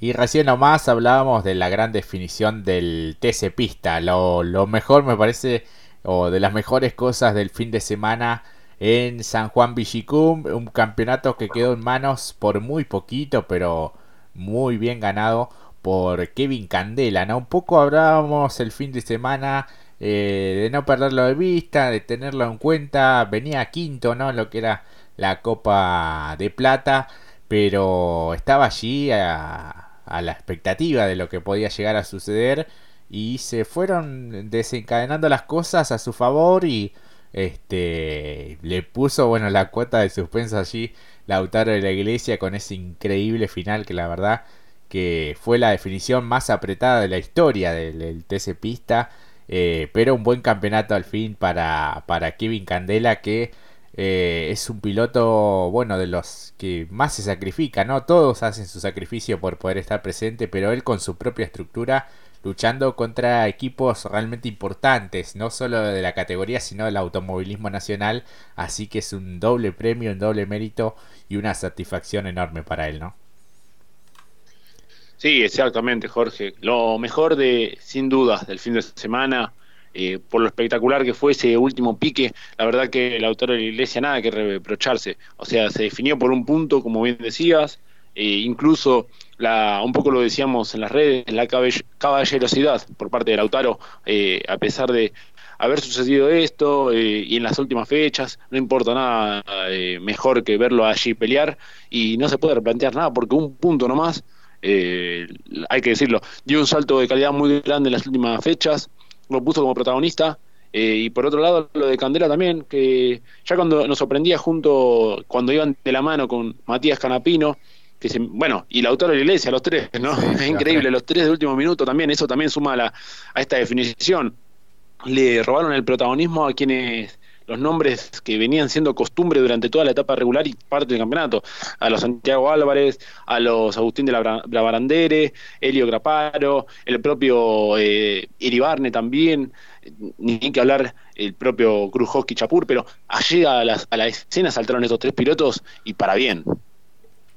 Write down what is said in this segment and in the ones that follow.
Y recién nomás hablábamos de la gran definición del TC Pista. Lo, mejor me parece, o de las mejores cosas del fin de semana en San Juan Villicum. Un campeonato que quedó en manos por muy poquito, pero muy bien ganado por Kevin Candela. ¿no? Un poco hablábamos el fin de semana eh, de no perderlo de vista, de tenerlo en cuenta. Venía quinto, ¿no? Lo que era la Copa de Plata, pero estaba allí a, a la expectativa de lo que podía llegar a suceder y se fueron desencadenando las cosas a su favor y este le puso bueno la cuota de suspenso allí Lautaro de la Iglesia con ese increíble final que la verdad que fue la definición más apretada de la historia del, TC Pista eh, pero un buen campeonato al fin para, para Kevin Candela que eh, es un piloto, bueno, de los que más se sacrifica, ¿no? Todos hacen su sacrificio por poder estar presente, pero él con su propia estructura luchando contra equipos realmente importantes, no solo de la categoría, sino del automovilismo nacional, así que es un doble premio, un doble mérito y una satisfacción enorme para él, ¿no? Sí, exactamente, Jorge. Lo mejor de, sin dudas, del fin de semana eh, por lo espectacular que fue ese último pique, la verdad que el autor de la iglesia nada que reprocharse. O sea, se definió por un punto, como bien decías, eh, incluso la, un poco lo decíamos en las redes, la caballerosidad por parte de Lautaro, eh, a pesar de haber sucedido esto y en las últimas fechas, no importa nada mejor que verlo allí pelear y no se puede replantear nada porque un punto nomás, hay que decirlo, dio un salto de calidad muy grande en las últimas fechas, lo puso como protagonista. Eh, y por otro lado, lo de Candela también, que ya cuando nos sorprendía junto, cuando iban de la mano con Matías Canapino, que se, bueno, y el autor de la iglesia, los tres, ¿no? es increíble, los tres de último minuto también, eso también suma a, la, a esta definición. Le robaron el protagonismo a quienes los nombres que venían siendo costumbre durante toda la etapa regular y parte del campeonato. A los Santiago Álvarez, a los Agustín de la, Barandere, Elio Graparo, el propio eh, Iribarne también, ni que hablar el propio Krujowski Chapur, pero allí a, a la escena saltaron estos tres pilotos y para bien.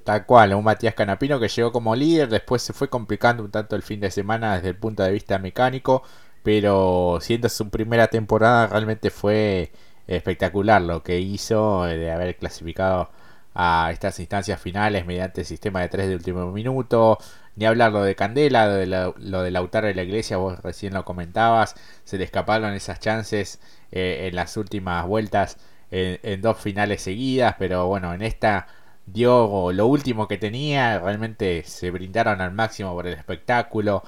Tal cual, un Matías Canapino que llegó como líder, después se fue complicando un tanto el fin de semana desde el punto de vista mecánico, pero siendo su primera temporada realmente fue espectacular lo que hizo eh, de haber clasificado a estas instancias finales mediante el sistema de tres de último minuto. Ni hablar lo de Candela, lo de, la, lo de Lautaro de la Iglesia, vos recién lo comentabas. Se le escaparon esas chances eh, en las últimas vueltas en, dos finales seguidas, pero bueno, en esta dio lo último que tenía. Realmente se brindaron al máximo por el espectáculo.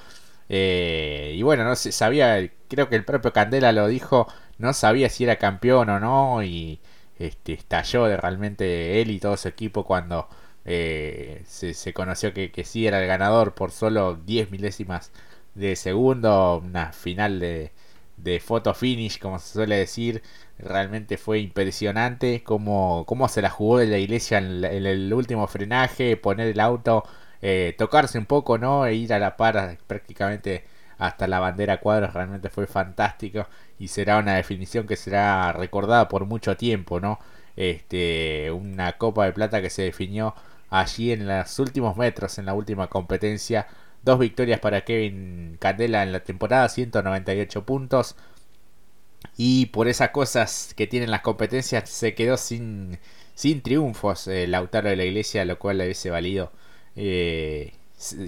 Eh, y bueno, no se sabía, creo que el propio Candela lo dijo no sabía si era campeón o no y este, estalló de realmente él y todo su equipo cuando eh, se, conoció que, que, sí era el ganador por solo 10 milésimas de segundo, una final de, de photo finish como se suele decir, realmente fue impresionante cómo, cómo se la jugó de la iglesia en, el último frenaje, poner el auto, eh, tocarse un poco, ¿no? E ir a la par prácticamente hasta la bandera cuadros realmente fue fantástico y será una definición que será recordada por mucho tiempo, ¿no? Este, una Copa de Plata que se definió allí en los últimos metros en la última competencia. Dos victorias para Kevin Candela en la temporada, 198 puntos. Y por esas cosas que tienen las competencias se quedó sin, sin triunfos el Lautaro de la Iglesia, lo cual le hubiese valido eh,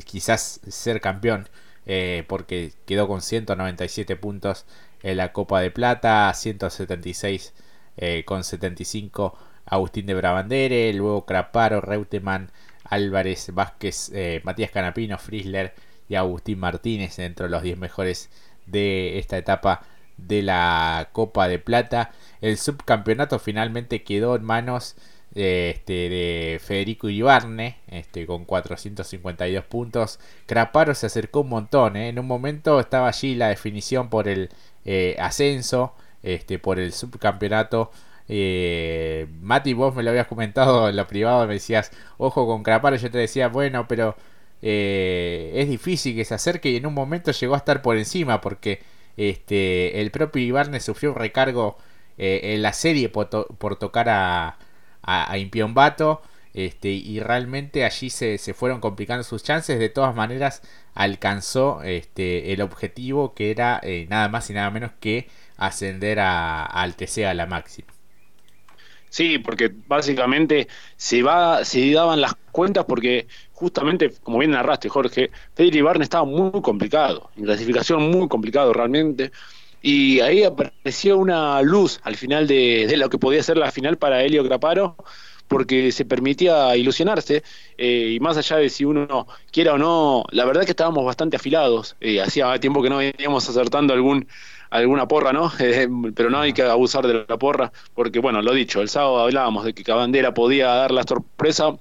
quizás ser campeón eh, porque quedó con 197 puntos en la Copa de Plata, 176 eh, con 75 Agustín de Brabandere, luego Craparo, Reutemann, Álvarez, Vázquez, eh, Matías Canapino, Frisler y Agustín Martínez dentro de los 10 mejores de esta etapa de la Copa de Plata. El subcampeonato finalmente quedó en manos este, de Federico Ibarne, este, con 452 puntos. Craparo se acercó un montón, ¿eh? en un momento estaba allí la definición por el eh, ascenso, este, por el subcampeonato. Eh, Mati, vos me lo habías comentado en lo privado, me decías, ojo con Craparo, yo te decía, bueno, pero eh, es difícil que se acerque y en un momento llegó a estar por encima porque este, el propio Ibarne sufrió un recargo en la serie por tocar a a, Impiombato. Este, y realmente allí se, se, fueron complicando sus chances. De todas maneras, alcanzó este, el objetivo que era eh, nada más y nada menos que ascender a, al TC la máxima. Sí, porque básicamente se va, se daban las cuentas porque justamente, como bien narraste, Jorge, Federico Ibarne estaba muy complicado, en clasificación muy complicado realmente, y ahí apareció una luz al final de, lo que podía ser la final para Helio Graparo, porque se permitía ilusionarse, eh, y más allá de si uno quiera o no, la verdad que estábamos bastante afilados, eh, hacía tiempo que no veníamos acertando algún alguna porra, ¿no? Eh, pero no hay que abusar de la porra, porque bueno, lo dicho, el sábado hablábamos de que Cabandera podía dar la sorpresa,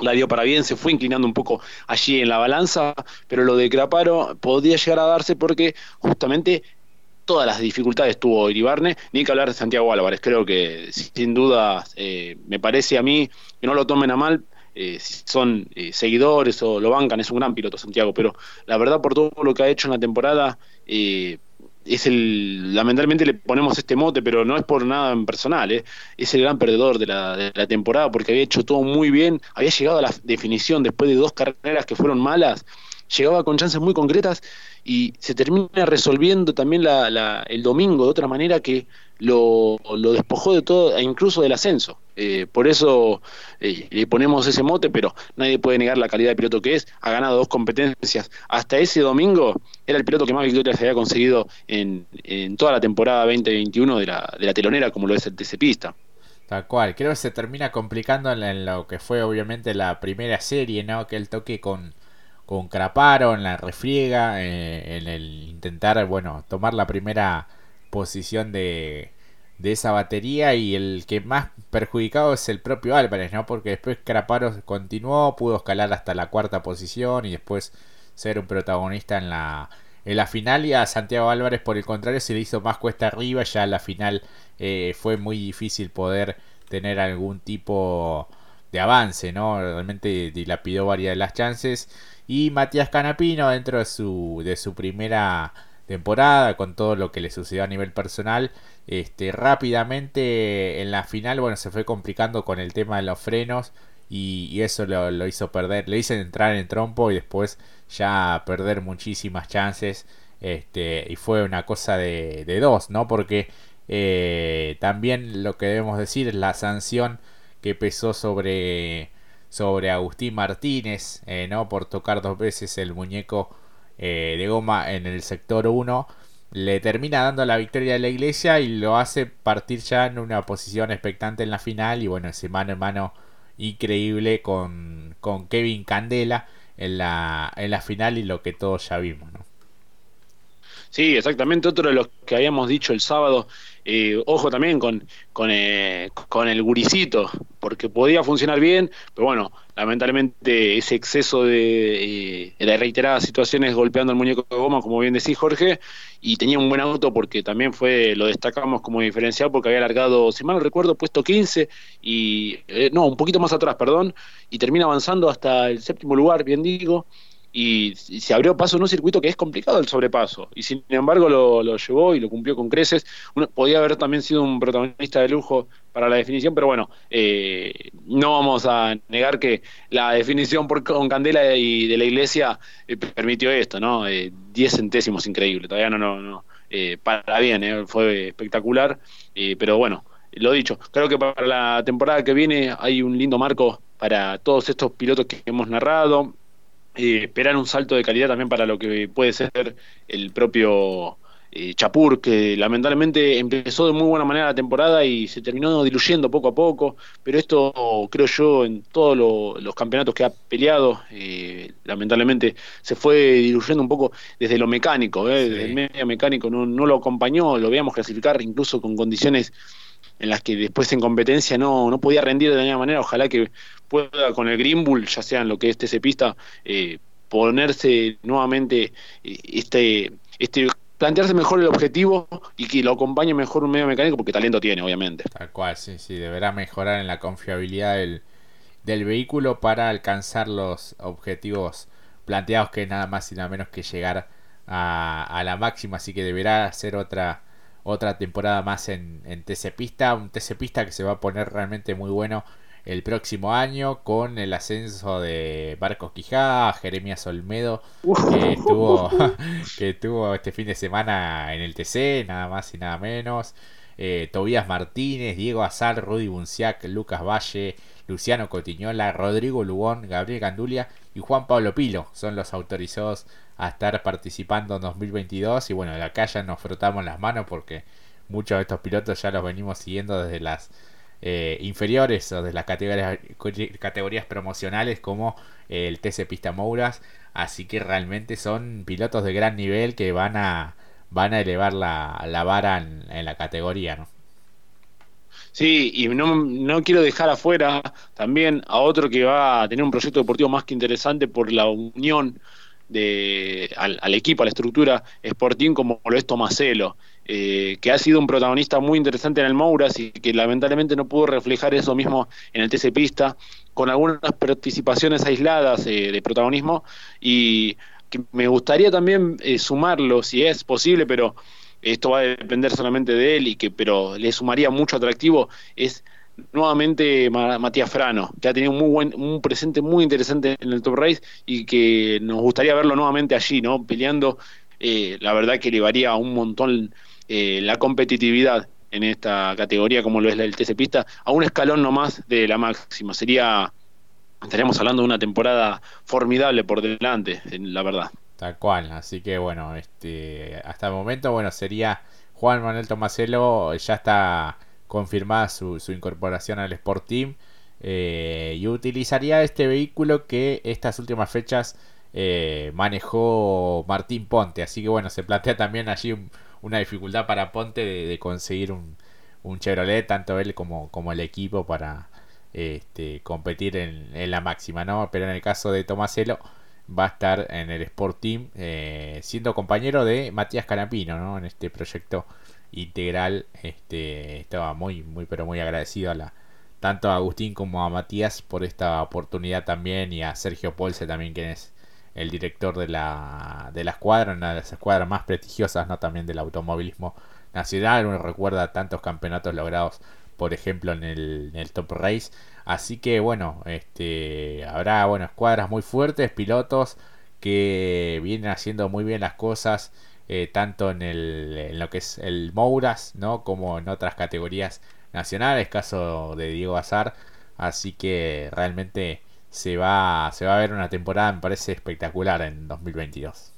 la dio para bien, se fue inclinando un poco allí en la balanza, pero lo de Craparo podía llegar a darse porque justamente todas las dificultades tuvo Iribarne, ni que hablar de Santiago Álvarez. Creo que sin duda eh, me parece a mí que no lo tomen a mal. Eh, son eh, seguidores o lo bancan, es un gran piloto Santiago, pero la verdad por todo lo que ha hecho en la temporada, es el, lamentablemente le ponemos este mote, pero no es por nada en personal, es el gran perdedor de la, de la temporada porque había hecho todo muy bien, había llegado a la definición después de dos carreras que fueron malas, llegaba con chances muy concretas y se termina resolviendo también el domingo de otra manera que lo, despojó de todo, e incluso del ascenso. Eh, por eso eh, le ponemos ese mote, pero nadie puede negar la calidad de piloto que es. Ha ganado dos competencias. Hasta ese domingo era el piloto que más victorias había conseguido en, en toda la temporada 2021 de la, de la telonera, como lo es el TC Pista. Tal cual, creo que se termina complicando en lo que fue obviamente la primera serie, ¿no? Que el toque con, con Craparo en la refriega, eh, en el intentar, bueno, tomar la primera posición de, de esa batería y el que más perjudicado es el propio Álvarez, ¿no? Porque después Craparo continuó, pudo escalar hasta la cuarta posición y después ser un protagonista en la, en la final y a Santiago Álvarez por el contrario se le hizo más cuesta arriba, ya la final eh, fue muy difícil poder tener algún tipo de avance, ¿no? Realmente dilapidó varias de las chances y Matías Canapino, dentro de su, de su primera temporada, con todo lo que le sucedió a nivel personal, este, rápidamente en la final, bueno, se fue complicando con el tema de los frenos y, eso lo, hizo perder, le hizo entrar en trompo y después ya perder muchísimas chances. Este, y fue una cosa de, de dos, ¿no? Porque eh, también lo que debemos decir es la sanción que pesó sobre sobre Agustín Martínez, eh, ¿no? Por tocar dos veces el muñeco eh, de goma en el sector 1. Le termina dando la victoria a la iglesia y lo hace partir ya en una posición expectante en la final. Y bueno, ese mano en mano increíble con, con Kevin Candela en la, en la final y lo que todos ya vimos, ¿no? Sí, exactamente. Otro de los que habíamos dicho el sábado. Eh, ojo también con, con, eh, con, el guricito, porque podía funcionar bien, pero bueno, lamentablemente ese exceso de, eh, de reiteradas situaciones golpeando el muñeco de goma, como bien decís Jorge, y tenía un buen auto porque también fue, lo destacamos como diferencial porque había alargado, si mal no recuerdo, puesto 15 y, no, un poquito más atrás, perdón, y termina avanzando hasta el séptimo lugar, bien digo, y, se abrió paso en un circuito que es complicado el sobrepaso y sin embargo lo, llevó y lo cumplió con creces Uno, podía haber también sido un protagonista de lujo para la definición pero bueno eh, no vamos a negar que la definición por, con Candela y de la iglesia eh, permitió esto no 10 eh, centésimos increíble todavía no no no para bien fue espectacular pero bueno lo dicho creo que para la temporada que viene hay un lindo marco para todos estos pilotos que hemos narrado eh, esperar un salto de calidad también para lo que puede ser el propio eh, Chapur, que lamentablemente empezó de muy buena manera la temporada y se terminó diluyendo poco a poco, pero esto creo yo en todos los campeonatos que ha peleado, eh, lamentablemente se fue diluyendo un poco desde lo mecánico, desde el medio mecánico no, no lo acompañó, lo veíamos clasificar incluso con condiciones en las que después en competencia no, no podía rendir de la manera. Ojalá que pueda con el Green Bull, ya sea en lo que es TC Pista, eh, ponerse nuevamente eh, este, este plantearse mejor el objetivo y que lo acompañe mejor un medio mecánico porque talento tiene, obviamente. Tal cual, sí, sí, deberá mejorar en la confiabilidad del, del vehículo para alcanzar los objetivos planteados que nada más y nada menos que llegar a, a la máxima, así que deberá hacer otra otra temporada más en, en TC Pista, un TC Pista que se va a poner realmente muy bueno el próximo año con el ascenso de Barcos Quijada, Jeremías Olmedo, que estuvo, que estuvo este fin de semana en el TC, nada más y nada menos. Eh, Tobías Martínez, Diego Azar, Rudy Bunciac, Lucas Valle, Luciano Cotiñola, Rodrigo Lugón, Gabriel Gandulia y Juan Pablo Pilo son los autorizados a estar participando en 2022 y bueno, acá ya nos frotamos las manos porque muchos de estos pilotos ya los venimos siguiendo desde las eh, inferiores o de las categorías, categorías promocionales como el TC Pista Mouras. Así que realmente son pilotos de gran nivel que van a, van a elevar la, la vara en, la categoría. ¿no? Sí, y no, no, quiero dejar afuera también a otro que va a tener un proyecto deportivo más que interesante por la unión de, al, equipo, a la estructura Sporting como lo es Tomaselo, eh, que ha sido un protagonista muy interesante en el Mouras y que lamentablemente no pudo reflejar eso mismo en el TC Pista, con algunas participaciones aisladas eh, de protagonismo y que me gustaría también eh, sumarlo si es posible, pero esto va a depender solamente de él y que pero le sumaría mucho atractivo es nuevamente Matías Frano, que ha tenido un muy buen, un presente muy interesante en el Top Race y que nos gustaría verlo nuevamente allí, ¿no? Peleando, eh, la verdad que elevaría un montón eh, la competitividad en esta categoría como lo es la del TC Pista, a un escalón nomás de la máxima. Sería, estaríamos hablando de una temporada formidable por delante, la verdad. Tal cual, así que bueno, este, hasta el momento, bueno, sería Juan Manuel Tomaselo, ya está confirmada su, incorporación al Sport Team eh, y utilizaría este vehículo que estas últimas fechas eh, manejó Martín Ponte. Así que bueno, se plantea también allí una dificultad para Ponte de, conseguir un, un, Chevrolet, tanto él como, como el equipo para este, competir en, la máxima, ¿no? Pero en el caso de Tomaselo va a estar en el Sport Team eh, siendo compañero de Matías Canapino, ¿no? En este proyecto integral. Este, estaba muy, muy, pero muy agradecido a la, tanto a Agustín como a Matías por esta oportunidad también y a Sergio Polse también, quien es el director de la, de la escuadra, una de las escuadras más prestigiosas ¿no? también del automovilismo nacional. Uno recuerda tantos campeonatos logrados, por ejemplo, en el, en el Top Race. Así que bueno, este, habrá bueno, escuadras muy fuertes, pilotos que vienen haciendo muy bien las cosas eh, tanto en, el, en lo que es el Mouras, ¿no? Como en otras categorías nacionales, caso de Diego Azar. Así que realmente se va, se va a ver una temporada, me parece espectacular en 2022.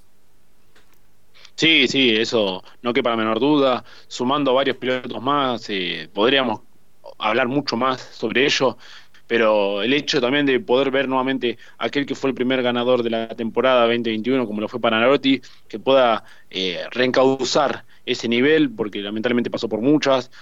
Sí, sí, eso no quepa la menor duda. Sumando varios pilotos más, eh, podríamos hablar mucho más sobre ello pero el hecho también de poder ver nuevamente aquel que fue el primer ganador de la temporada 2021, como lo fue Panalotti, que pueda eh, reencauzar ese nivel, porque lamentablemente pasó por muchas,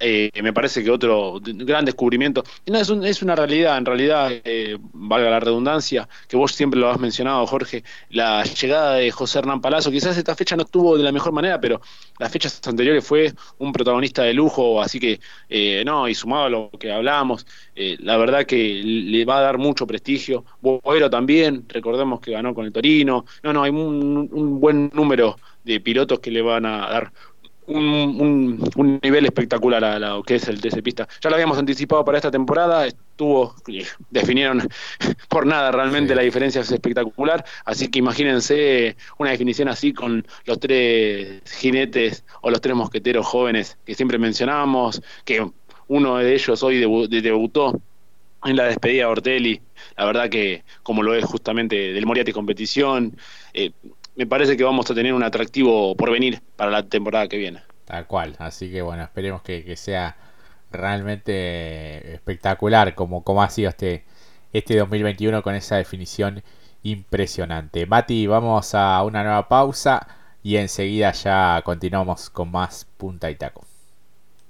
eh, me parece que otro gran descubrimiento, no, es, es una realidad, en realidad, eh, valga la redundancia, que vos siempre lo has mencionado, Jorge, la llegada de José Hernán Palazzo, quizás esta fecha no estuvo de la mejor manera, pero las fechas anteriores fue un protagonista de lujo, así que, eh, no, y sumado a lo que hablábamos, la verdad que le va a dar mucho prestigio, Boero también, recordemos que ganó con el Torino, no, no, hay un, un buen número de pilotos que le van a dar un, un, nivel espectacular a lo que es el TC Pista. Ya lo habíamos anticipado para esta temporada, estuvo, definieron por nada realmente la diferencia es espectacular, así que imagínense una definición así con los tres jinetes o los tres mosqueteros jóvenes que siempre mencionábamos, que uno de ellos hoy debutó en la despedida de Ortelli, la verdad que como lo es justamente del Moriarty Competición, eh, me parece que vamos a tener un atractivo por venir para la temporada que viene. Tal cual, así que bueno, esperemos que, sea realmente espectacular como, como ha sido este, este 2021 con esa definición impresionante. Mati, vamos a una nueva pausa y enseguida ya continuamos con más punta y taco.